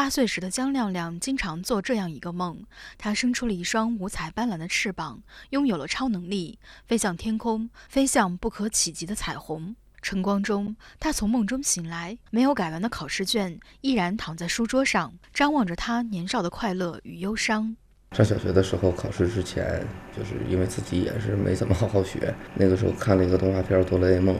八岁时的江亮亮经常做这样一个梦：他生出了一双五彩斑斓的翅膀，拥有了超能力，飞向天空，飞向不可企及的彩虹。晨光中，他从梦中醒来，没有改完的考试卷依然躺在书桌上，张望着他年少的快乐与忧伤。上小学的时候，考试之前，就是因为自己也是没怎么好好学，那个时候看了一个动画片《哆啦 A 梦》。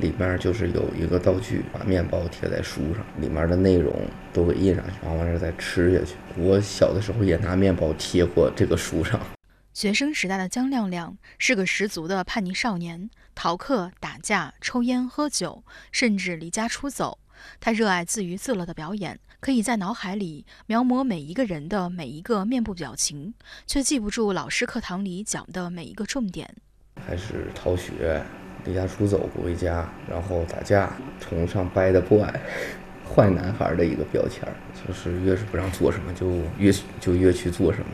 里面就是有一个道具，把面包贴在书上，里面的内容都给印上去，然后完事再吃下去。我小的时候也拿面包贴过这个书上。学生时代的江亮亮是个十足的叛逆少年，逃课、打架、抽烟、喝酒，甚至离家出走。他热爱自娱自乐的表演，可以在脑海里描摹每一个人的每一个面部表情，却记不住老师课堂里讲的每一个重点。还是逃学。离家出走不回家，然后打架，崇尚 bad boy，坏男孩的一个标签，就是越是不让做什么，就越就越去做什么。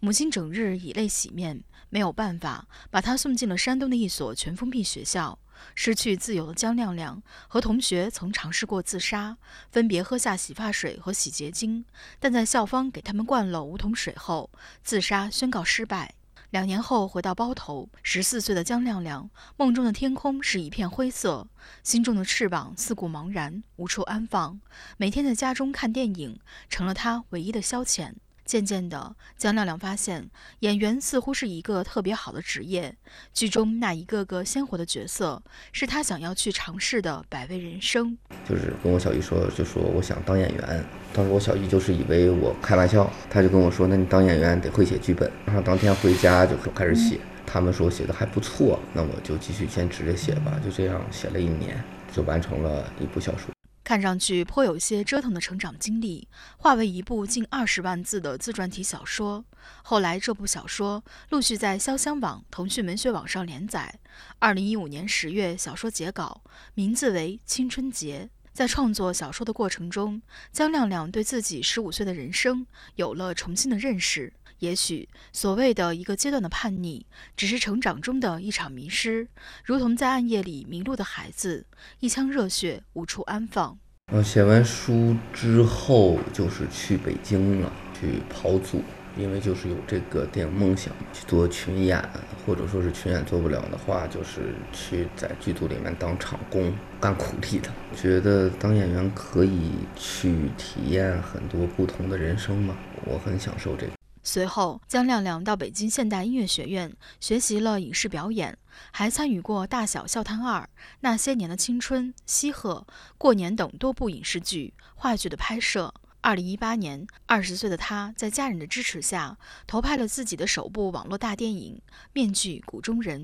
母亲整日以泪洗面，没有办法，把他送进了山东的一所全封闭学校。失去自由的江亮亮和同学曾尝试过自杀，分别喝下洗发水和洗洁精，但在校方给他们灌了五桶水后，自杀宣告失败。两年后回到包头，十四岁的江亮亮梦中的天空是一片灰色，心中的翅膀四顾茫然，无处安放。每天在家中看电影成了他唯一的消遣。渐渐的，江亮亮发现演员似乎是一个特别好的职业，剧中那一个个鲜活的角色是他想要去尝试的百味人生。就是跟我小姨说，就说我想当演员。当时我小姨就是以为我开玩笑，她就跟我说：“那你当演员得会写剧本。”然后当天回家就开始写。他们说写的还不错，那我就继续坚持着写吧。就这样写了一年，就完成了一部小说。看上去颇有些折腾的成长经历，化为一部近二十万字的自传体小说。后来，这部小说陆续在潇湘网、腾讯文学网上连载。二零一五年十月，小说截稿，名字为《青春节》。在创作小说的过程中，江亮亮对自己十五岁的人生有了重新的认识。也许所谓的一个阶段的叛逆，只是成长中的一场迷失，如同在暗夜里迷路的孩子，一腔热血无处安放。我，写完书之后，就是去北京了，去跑组，因为就是有这个电影梦想，去做群演，或者说是群演做不了的话，就是去在剧组里面当场工，干苦力的。觉得当演员可以去体验很多不同的人生嘛，我很享受这个。随后，江亮亮到北京现代音乐学院学习了影视表演，还参与过《大小笑谈二》《那些年的青春》《西鹤》《过年》等多部影视剧、话剧的拍摄。二零一八年，二十岁的他在家人的支持下，投拍了自己的首部网络大电影《面具谷中人》。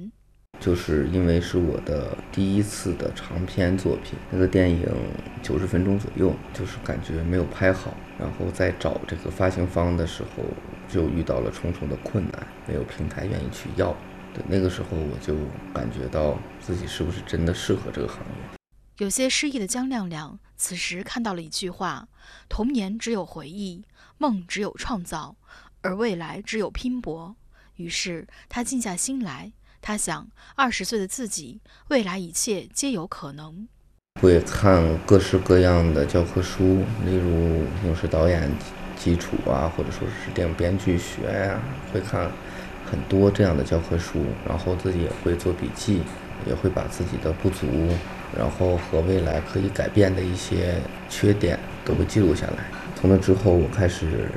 就是因为是我的第一次的长篇作品，那个电影九十分钟左右，就是感觉没有拍好，然后在找这个发行方的时候。就遇到了重重的困难，没有平台愿意去要。对，那个时候我就感觉到自己是不是真的适合这个行业。有些失意的姜亮亮，此时看到了一句话：童年只有回忆，梦只有创造，而未来只有拼搏。于是他静下心来，他想，二十岁的自己，未来一切皆有可能。会看各式各样的教科书，例如影视导演。基础啊，或者说是电影编剧学呀，会看很多这样的教科书，然后自己也会做笔记，也会把自己的不足，然后和未来可以改变的一些缺点都会记录下来。从那之后，我开始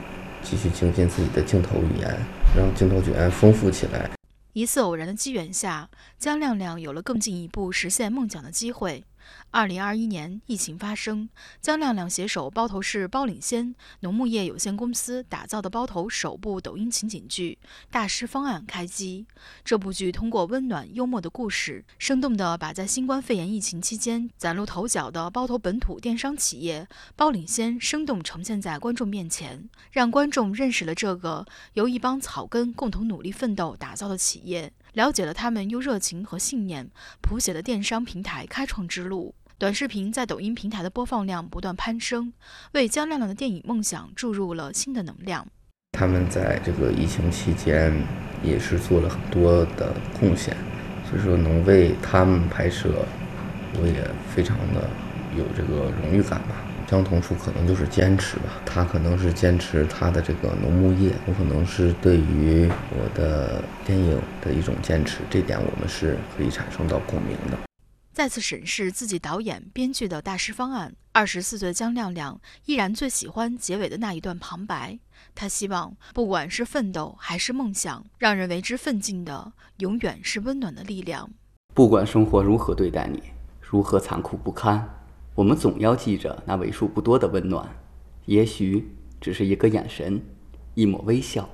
继续精进自己的镜头语言，让镜头语言丰富起来。一次偶然的机缘下，江亮亮有了更进一步实现梦想的机会。二零二一年，疫情发生，江亮亮携手包头市包领先农牧业有限公司打造的包头首部抖音情景剧《大师方案》开机。这部剧通过温暖幽默的故事，生动地把在新冠肺炎疫情期间崭露头角的包头本土电商企业包领先生动呈现在观众面前，让观众认识了这个由一帮草根共同努力奋斗打造的企业。了解了他们用热情和信念谱写的电商平台开创之路。短视频在抖音平台的播放量不断攀升，为姜亮亮的电影梦想注入了新的能量。他们在这个疫情期间也是做了很多的贡献，所以说能为他们拍摄，我也非常的有这个荣誉感吧。相同处可能就是坚持吧，他可能是坚持他的这个农牧业，我可能是对于我的电影的一种坚持，这点我们是可以产生到共鸣的。再次审视自己导演、编剧的大师方案，二十四岁姜亮亮依然最喜欢结尾的那一段旁白。他希望，不管是奋斗还是梦想，让人为之奋进的，永远是温暖的力量。不管生活如何对待你，如何残酷不堪。我们总要记着那为数不多的温暖，也许只是一个眼神，一抹微笑，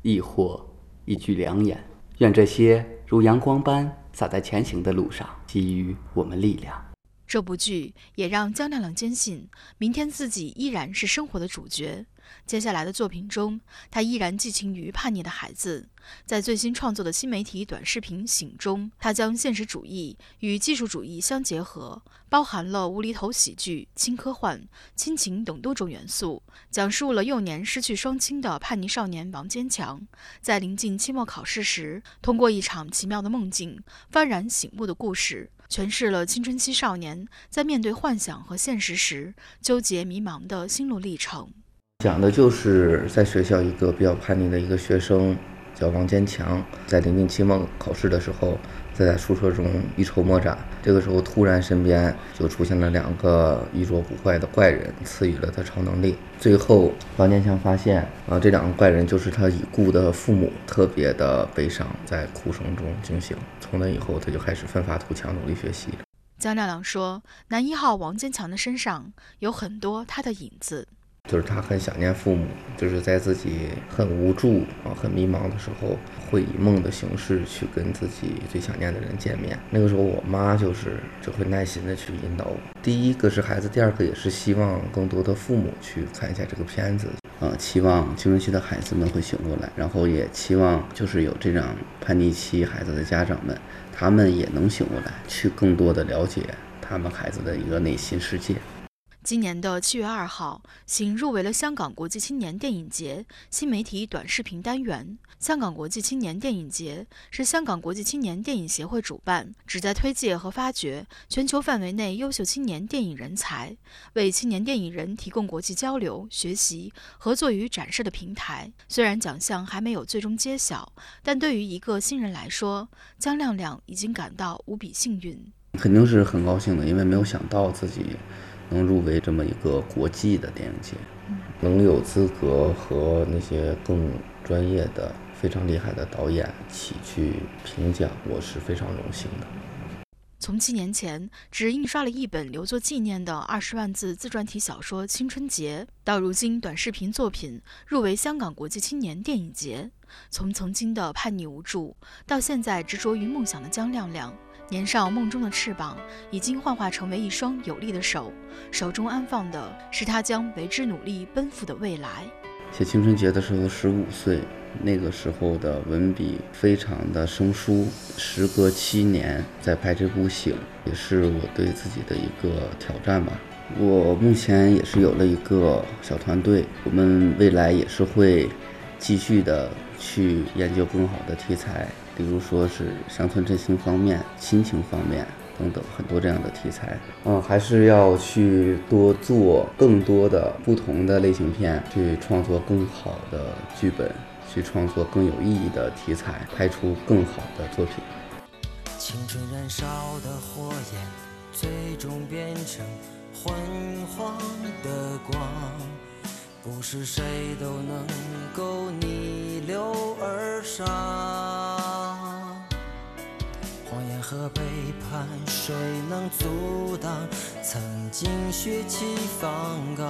亦或一句良言。愿这些如阳光般洒在前行的路上，给予我们力量。这部剧也让姜亮亮坚信，明天自己依然是生活的主角。接下来的作品中，他依然寄情于叛逆的孩子。在最新创作的新媒体短视频《醒》中，他将现实主义与技术主义相结合，包含了无厘头喜剧、轻科幻、亲情等多种元素，讲述了幼年失去双亲的叛逆少年王坚强，在临近期末考试时，通过一场奇妙的梦境，幡然醒悟的故事。诠释了青春期少年在面对幻想和现实时纠结迷茫的心路历程。讲的就是在学校一个比较叛逆的一个学生，叫王坚强，在临近期末考试的时候。在宿舍中一筹莫展，这个时候突然身边就出现了两个衣着古怪的怪人，赐予了他超能力。最后王坚强发现啊，这两个怪人就是他已故的父母，特别的悲伤，在哭声中惊醒。从那以后，他就开始奋发图强，努力学习。姜亮亮说：“男一号王坚强的身上有很多他的影子。”就是他很想念父母，就是在自己很无助啊、很迷茫的时候，会以梦的形式去跟自己最想念的人见面。那个时候，我妈就是就会耐心的去引导我。第一个是孩子，第二个也是希望更多的父母去看一下这个片子，啊，期望青春期的孩子们会醒过来，然后也期望就是有这样叛逆期孩子的家长们，他们也能醒过来，去更多的了解他们孩子的一个内心世界。今年的七月二号，行入围了香港国际青年电影节新媒体短视频单元。香港国际青年电影节是香港国际青年电影协会主办，旨在推介和发掘全球范围内优秀青年电影人才，为青年电影人提供国际交流、学习、合作与展示的平台。虽然奖项还没有最终揭晓，但对于一个新人来说，姜亮亮已经感到无比幸运。肯定是很高兴的，因为没有想到自己。能入围这么一个国际的电影节，能有资格和那些更专业的、非常厉害的导演一起去评奖，我是非常荣幸的。从七年前只印刷了一本留作纪念的二十万字自传体小说《青春节》，到如今短视频作品入围香港国际青年电影节；从曾经的叛逆无助，到现在执着于梦想的姜亮亮。年少梦中的翅膀，已经幻化成为一双有力的手，手中安放的是他将为之努力奔赴的未来。写青春节的时候十五岁，那个时候的文笔非常的生疏。时隔七年再拍这部《醒》，也是我对自己的一个挑战吧。我目前也是有了一个小团队，我们未来也是会继续的去研究更好的题材。比如说是乡村振兴方面、亲情方面等等很多这样的题材，嗯，还是要去多做更多的不同的类型片，去创作更好的剧本，去创作更有意义的题材，拍出更好的作品。青春燃烧的火焰，最终变成昏黄的光，不是谁都能够逆流而上。和背叛，谁能阻挡曾经血气方刚？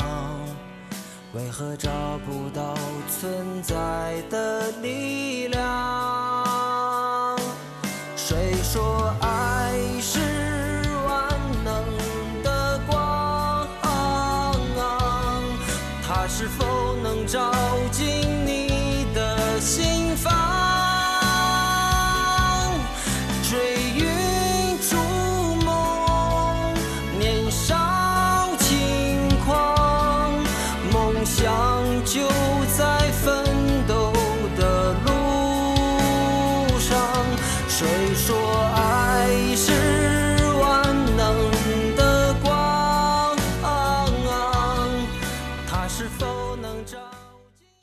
为何找不到存在的力量？谁说爱